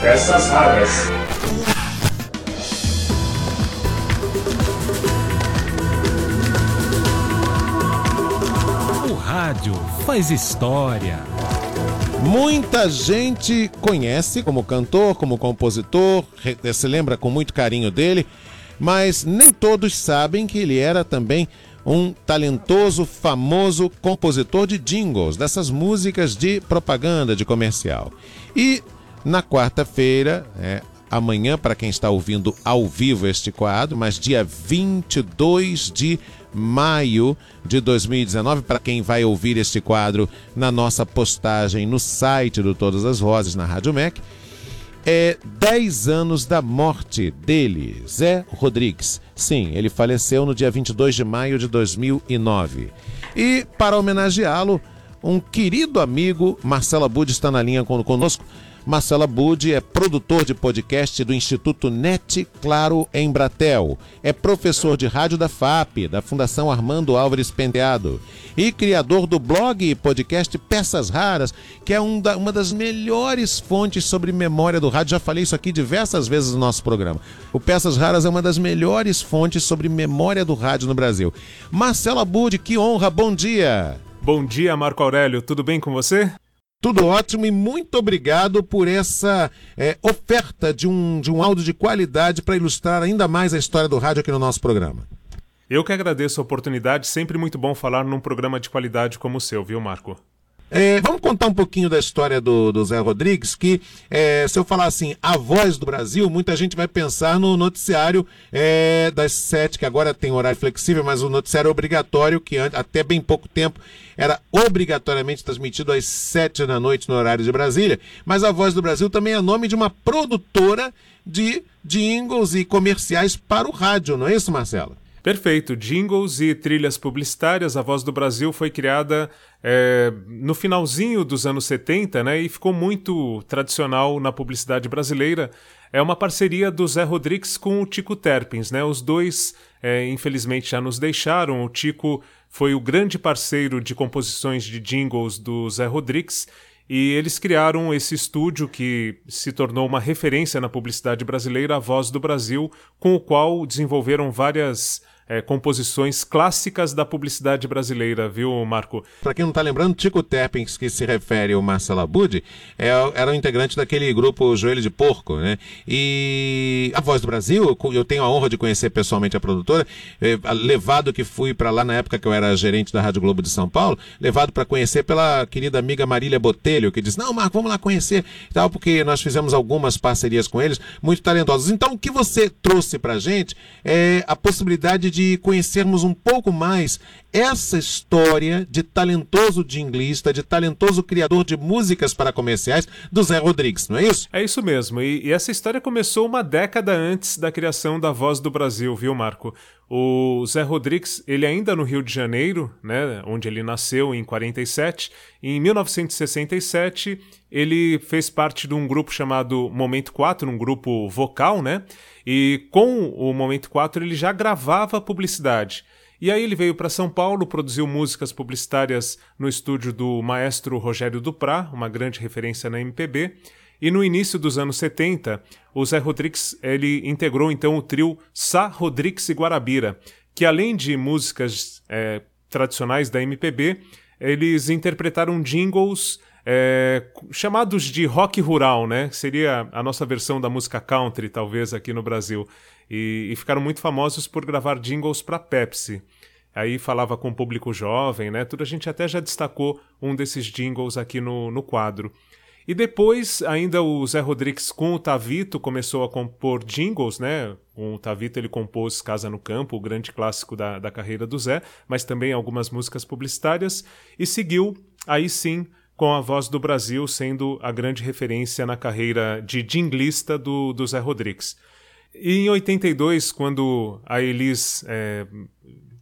Peças raras. O rádio faz história. Muita gente conhece como cantor, como compositor, se lembra com muito carinho dele, mas nem todos sabem que ele era também um talentoso, famoso compositor de jingles, dessas músicas de propaganda, de comercial. E na quarta-feira, é, amanhã, para quem está ouvindo ao vivo este quadro, mas dia 22 de maio de 2019, para quem vai ouvir este quadro na nossa postagem no site do Todas as Vozes, na Rádio MEC, é 10 anos da morte dele, Zé Rodrigues. Sim, ele faleceu no dia 22 de maio de 2009. E para homenageá-lo, um querido amigo, Marcelo Abud, está na linha conosco. Marcela Budi é produtor de podcast do Instituto NET Claro em Bratel. É professor de rádio da FAP, da Fundação Armando Álvares Penteado. E criador do blog e podcast Peças Raras, que é um da, uma das melhores fontes sobre memória do rádio. Já falei isso aqui diversas vezes no nosso programa. O Peças Raras é uma das melhores fontes sobre memória do rádio no Brasil. Marcela Budi, que honra, bom dia! Bom dia, Marco Aurélio. Tudo bem com você? Tudo ótimo e muito obrigado por essa é, oferta de um, de um áudio de qualidade para ilustrar ainda mais a história do rádio aqui no nosso programa. Eu que agradeço a oportunidade, sempre muito bom falar num programa de qualidade como o seu, viu, Marco? É, vamos contar um pouquinho da história do, do Zé Rodrigues, que é, se eu falar assim, a voz do Brasil, muita gente vai pensar no noticiário é, das sete, que agora tem horário flexível, mas o noticiário obrigatório, que até bem pouco tempo era obrigatoriamente transmitido às sete da noite no horário de Brasília. Mas a voz do Brasil também é nome de uma produtora de jingles e comerciais para o rádio, não é isso, Marcelo? Perfeito. Jingles e trilhas publicitárias. A Voz do Brasil foi criada é, no finalzinho dos anos 70 né, e ficou muito tradicional na publicidade brasileira. É uma parceria do Zé Rodrigues com o Tico Terpins. Né? Os dois, é, infelizmente, já nos deixaram. O Tico foi o grande parceiro de composições de jingles do Zé Rodrigues. E eles criaram esse estúdio que se tornou uma referência na publicidade brasileira, a Voz do Brasil, com o qual desenvolveram várias é, composições clássicas da publicidade brasileira, viu, Marco? Para quem não está lembrando, Tico Terpins, que se refere ao Marcelo Abud, é, era um integrante daquele grupo Joelho de Porco, né? E a Voz do Brasil, eu tenho a honra de conhecer pessoalmente a produtora, é, levado que fui para lá na época que eu era gerente da Rádio Globo de São Paulo, levado para conhecer pela querida amiga Marília Botelho, que diz: Não, Marco, vamos lá conhecer, tal, porque nós fizemos algumas parcerias com eles, muito talentosos. Então, o que você trouxe para gente é a possibilidade de conhecermos um pouco mais essa história de talentoso jinglista, de talentoso criador de músicas para comerciais do Zé Rodrigues, não é isso? É isso mesmo. E, e essa história começou uma década antes da criação da Voz do Brasil, viu, Marco? O Zé Rodrigues, ele ainda no Rio de Janeiro, né, onde ele nasceu em 47, em 1967, ele fez parte de um grupo chamado Momento 4, um grupo vocal, né? E com o Momento 4 ele já gravava publicidade. E aí ele veio para São Paulo, produziu músicas publicitárias no estúdio do maestro Rogério Duprá, uma grande referência na MPB. E no início dos anos 70, o Zé Rodrigues ele integrou então o trio Sá Rodrigues e Guarabira, que além de músicas é, tradicionais da MPB, eles interpretaram jingles é, chamados de rock rural, né? Seria a nossa versão da música country, talvez, aqui no Brasil. E, e ficaram muito famosos por gravar jingles para Pepsi. Aí falava com o público jovem, né? Tudo a gente até já destacou um desses jingles aqui no, no quadro. E depois, ainda o Zé Rodrigues com o Tavito começou a compor jingles, né? Com o Tavito ele compôs Casa no Campo, o grande clássico da, da carreira do Zé, mas também algumas músicas publicitárias, e seguiu, aí sim, com a Voz do Brasil sendo a grande referência na carreira de jinglista do, do Zé Rodrigues. E em 82, quando a Elis é,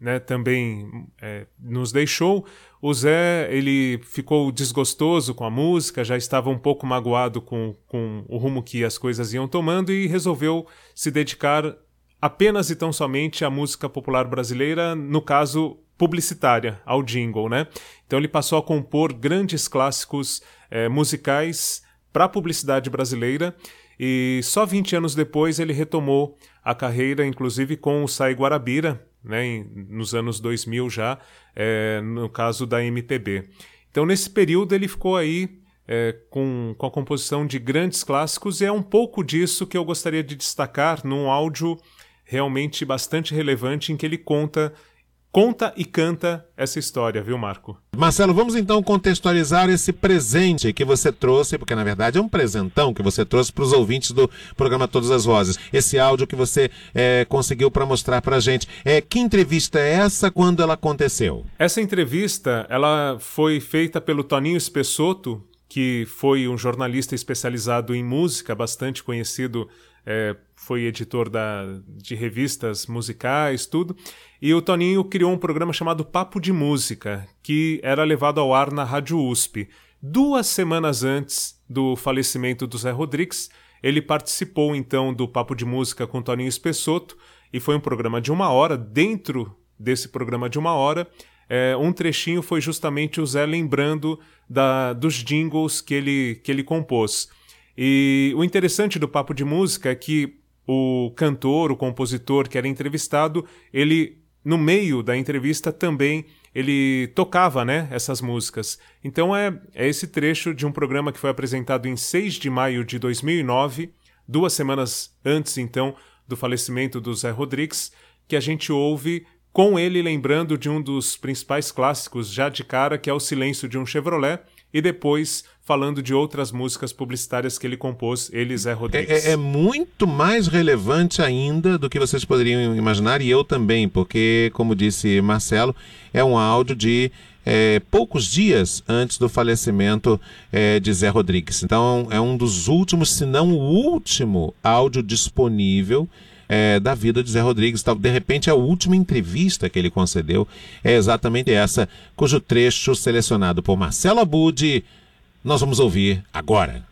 né, também é, nos deixou, o Zé ele ficou desgostoso com a música, já estava um pouco magoado com, com o rumo que as coisas iam tomando e resolveu se dedicar apenas e tão somente à música popular brasileira, no caso, publicitária ao jingle, né? Então ele passou a compor grandes clássicos é, musicais para a publicidade brasileira e só 20 anos depois ele retomou a carreira, inclusive com o Sai Guarabira, né, nos anos 2000 já, é, no caso da MPB. Então nesse período ele ficou aí é, com, com a composição de grandes clássicos e é um pouco disso que eu gostaria de destacar num áudio realmente bastante relevante em que ele conta conta e canta essa história, viu, Marco? Marcelo, vamos então contextualizar esse presente que você trouxe, porque na verdade é um presentão que você trouxe para os ouvintes do programa Todas as Vozes. Esse áudio que você é, conseguiu para mostrar para a gente. É, que entrevista é essa quando ela aconteceu? Essa entrevista ela foi feita pelo Toninho Espessoto, que foi um jornalista especializado em música, bastante conhecido é, foi editor da, de revistas musicais, tudo. E o Toninho criou um programa chamado Papo de Música, que era levado ao ar na Rádio USP. Duas semanas antes do falecimento do Zé Rodrigues, ele participou então do Papo de Música com Toninho Espessoto, e foi um programa de uma hora. Dentro desse programa de uma hora, é, um trechinho foi justamente o Zé lembrando da, dos jingles que ele, que ele compôs. E o interessante do papo de música é que o cantor, o compositor que era entrevistado, ele no meio da entrevista também ele tocava, né, essas músicas. Então é, é esse trecho de um programa que foi apresentado em 6 de maio de 2009, duas semanas antes então do falecimento do Zé Rodrigues, que a gente ouve com ele lembrando de um dos principais clássicos já de cara, que é O Silêncio de um Chevrolet, e depois falando de outras músicas publicitárias que ele compôs, ele Zé Rodrigues. É, é, é, muito mais relevante ainda do que vocês poderiam imaginar, e eu também, porque, como disse Marcelo, é um áudio de é, poucos dias antes do falecimento é, de Zé Rodrigues. Então, é um dos últimos, se não o último áudio disponível é, da vida de Zé Rodrigues. De repente, a última entrevista que ele concedeu é exatamente essa, cujo trecho selecionado por Marcelo Abud nós vamos ouvir agora.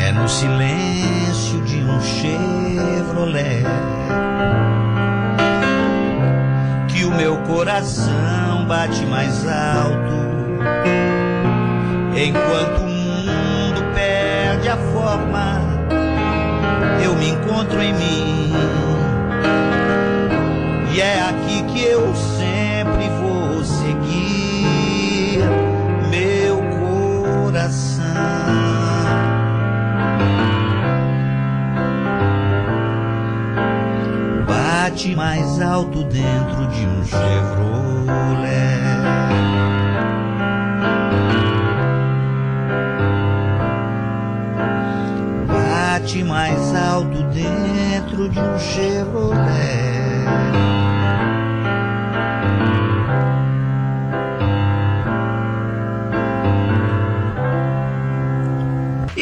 É no silêncio de um Chevrolet que o meu coração bate mais alto enquanto o mundo perde a forma. Eu me encontro em mim e é aqui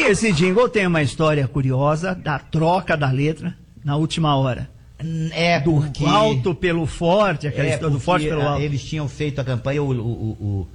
esse jingle tem uma história curiosa da troca da letra na última hora. É, do porque... alto pelo forte, aquela é história do forte pelo alto. Eles tinham feito a campanha, o, o,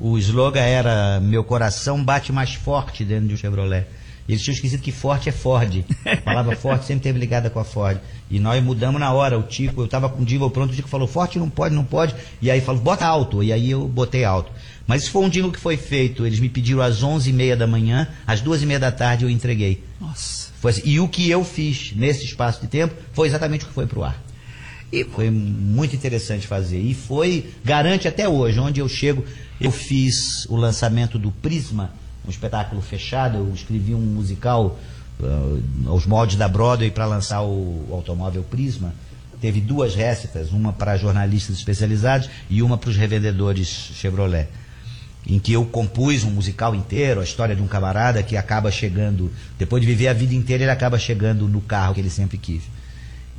o, o slogan era Meu coração bate mais forte dentro de um Chevrolet. Eles tinham esquecido que forte é Ford. A palavra forte sempre teve ligada com a Ford. E nós mudamos na hora. O Tico, eu estava com o jingle pronto, o Tico falou, forte não pode, não pode. E aí falou, bota alto. E aí eu botei alto. Mas isso foi um jingle que foi feito. Eles me pediram às 11h30 da manhã, às 2h30 da tarde eu entreguei. Nossa. Assim. E o que eu fiz nesse espaço de tempo foi exatamente o que foi pro ar. E foi muito interessante fazer. E foi, garante até hoje, onde eu chego, eu fiz o lançamento do Prisma um espetáculo fechado, eu escrevi um musical uh, aos moldes da Broadway para lançar o, o, automóvel Prisma. Teve duas récitas, uma para jornalistas especializados e uma para os revendedores Chevrolet. Em que eu compus um musical inteiro, a história de um camarada que acaba chegando, depois de viver a vida inteira, ele acaba chegando no carro que ele sempre quis.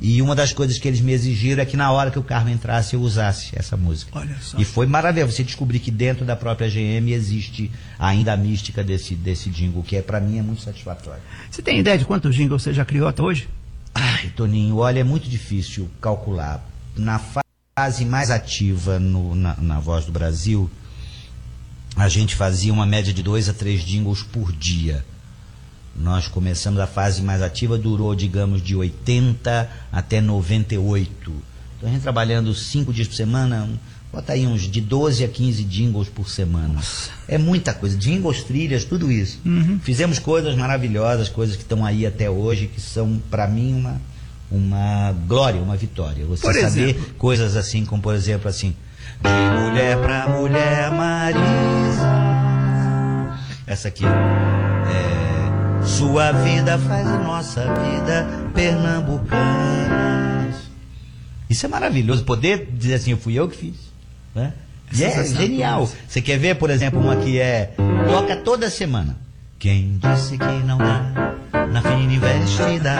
E uma das coisas que eles me exigiram é que na hora que o carro entrasse eu usasse essa música. Olha só. E foi maravilhoso você descobrir que dentro da própria GM existe ainda a mística desse, desse jingle, que é para mim é muito satisfatório. Você tem ideia de quantos jingles você já criou até hoje? Ai, Toninho, olha, é muito difícil calcular. Na fase mais ativa no, na, na Voz do Brasil, a gente fazia uma média de dois a três jingles por dia. Nós começamos a fase mais ativa, durou, digamos, de 80 até 98. Então a gente trabalhando cinco dias por semana, bota aí uns de 12 a 15 jingles por semana. Nossa. É muita coisa, jingles, trilhas, tudo isso. Uhum. Fizemos coisas maravilhosas, coisas que estão aí até hoje, que são para mim uma uma glória, uma vitória. Você por saber exemplo. coisas assim, como por exemplo assim, de mulher pra mulher Marisa. Essa aqui. Sua vida faz a nossa vida pernambucanas. Isso é maravilhoso. Poder dizer assim, fui eu que fiz. Né? E é genial. Você quer ver, por exemplo, uma que é. Toca toda semana. Quem disse que não dá na fina investida?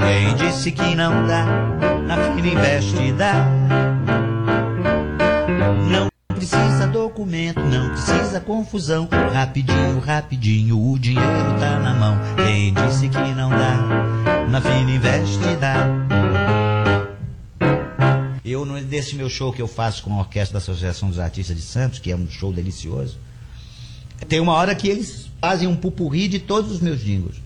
Quem disse que não dá na fila investida? Não precisa documento, não precisa confusão. Rapidinho, rapidinho, o dinheiro tá na mão. Quem disse que não dá na fila investida? Eu, nesse meu show que eu faço com a Orquestra da Associação dos Artistas de Santos, que é um show delicioso, tem uma hora que eles fazem um pupurri de todos os meus jingles.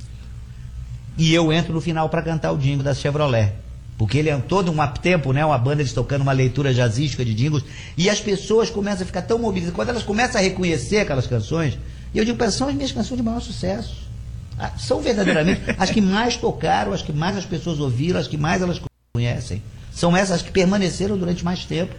E eu entro no final para cantar o jingle da Chevrolet. Porque ele é todo um tempo, né? Uma banda eles tocando uma leitura jazzística de jingles. E as pessoas começam a ficar tão mobilizadas. Quando elas começam a reconhecer aquelas canções, e eu digo, são as minhas canções de maior sucesso. Ah, são verdadeiramente as que mais tocaram, as que mais as pessoas ouviram, as que mais elas conhecem. São essas que permaneceram durante mais tempo.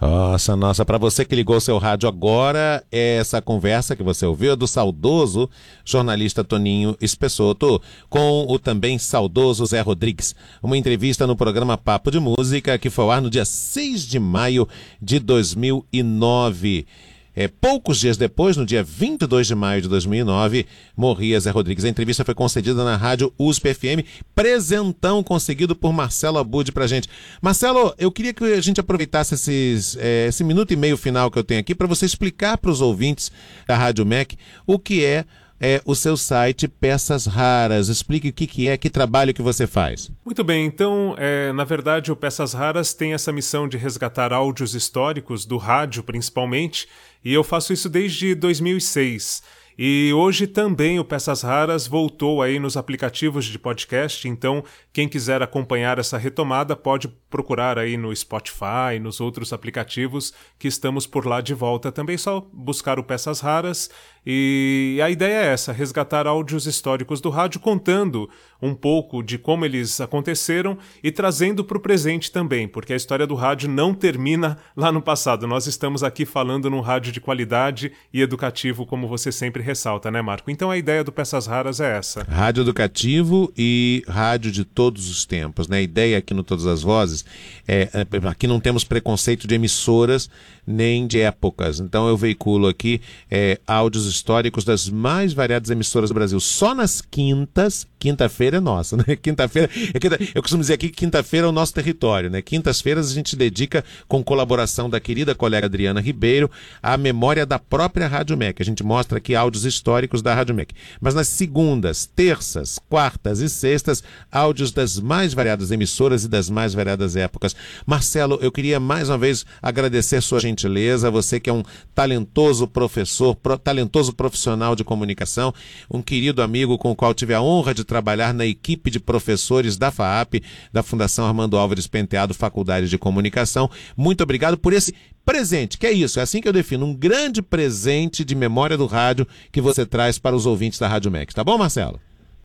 Nossa, nossa, para você que ligou seu rádio agora, essa conversa que você ouviu é do saudoso jornalista Toninho Espessoto com o também saudoso Zé Rodrigues. Uma entrevista no programa Papo de Música que foi ao ar no dia 6 de maio de 2009. É, poucos dias depois, no dia 22 de maio de 2009, morria Zé Rodrigues. A entrevista foi concedida na rádio USP FM, presentão conseguido por Marcelo Abud pra gente. Marcelo, eu queria que a gente aproveitasse esses, é, esse minuto e meio final que eu tenho aqui para você explicar para os ouvintes da Rádio MEC o que é é o seu site Peças Raras. Explique o que, que é, que trabalho que você faz. Muito bem, então, é, na verdade, o Peças Raras tem essa missão de resgatar áudios históricos, do rádio principalmente, e eu faço isso desde 2006. E hoje também o Peças Raras voltou aí nos aplicativos de podcast, então quem quiser acompanhar essa retomada pode procurar aí no Spotify, nos outros aplicativos que estamos por lá de volta. Também só buscar o Peças Raras e a ideia é essa: resgatar áudios históricos do rádio, contando um pouco de como eles aconteceram e trazendo para o presente também, porque a história do rádio não termina lá no passado. Nós estamos aqui falando num rádio de qualidade e educativo, como você sempre ressalta, né, Marco? Então a ideia do Peças Raras é essa: rádio educativo e rádio de todos os tempos. Né? A ideia aqui no Todas as Vozes é, é aqui não temos preconceito de emissoras nem de épocas. Então eu veiculo aqui é, áudios históricos das mais variadas emissoras do Brasil. Só nas quintas, quinta-feira é nossa, né? Quinta-feira, é eu costumo dizer aqui que quinta-feira é o nosso território, né? Quintas-feiras a gente dedica, com colaboração da querida colega Adriana Ribeiro, à memória da própria Rádio MEC. A gente mostra aqui áudios históricos da Rádio MEC. Mas nas segundas, terças, quartas e sextas, áudios das mais variadas emissoras e das mais variadas épocas. Marcelo, eu queria mais uma vez agradecer sua gentileza gentileza, você que é um talentoso professor, pro, talentoso profissional de comunicação, um querido amigo com o qual tive a honra de trabalhar na equipe de professores da FAAP, da Fundação Armando Álvares Penteado, Faculdade de Comunicação. Muito obrigado por esse presente, que é isso, é assim que eu defino, um grande presente de memória do rádio que você traz para os ouvintes da Rádio MEC. Tá bom, Marcelo?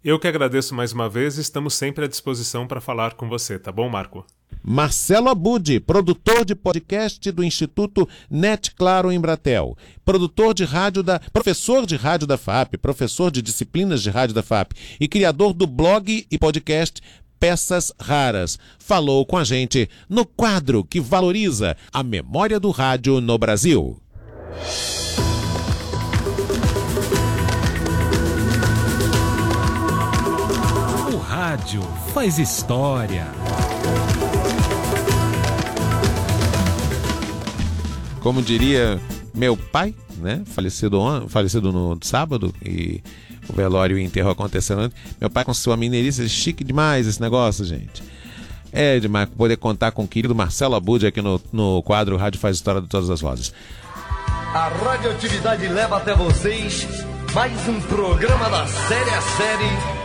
Eu que agradeço mais uma vez e estamos sempre à disposição para falar com você, tá bom, Marco? Marcelo Abud, produtor de podcast do Instituto Net Claro em Bratel, produtor de rádio da, professor de rádio da FAP, professor de disciplinas de rádio da FAP e criador do blog e podcast Peças Raras. Falou com a gente no quadro que valoriza a memória do rádio no Brasil. rádio faz história. Como diria meu pai, né? Falecido, falecido no sábado e o velório e o enterro acontecendo antes. Meu pai com sua mineirista, é chique demais esse negócio, gente. É demais poder contar com o querido Marcelo Abud aqui no, no quadro Rádio Faz História de Todas as Vozes. A radioatividade leva até vocês mais um programa da série a série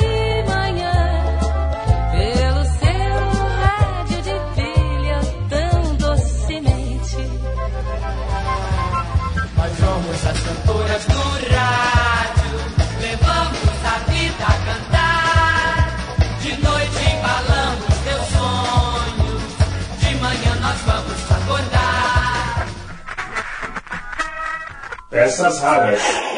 peças raras.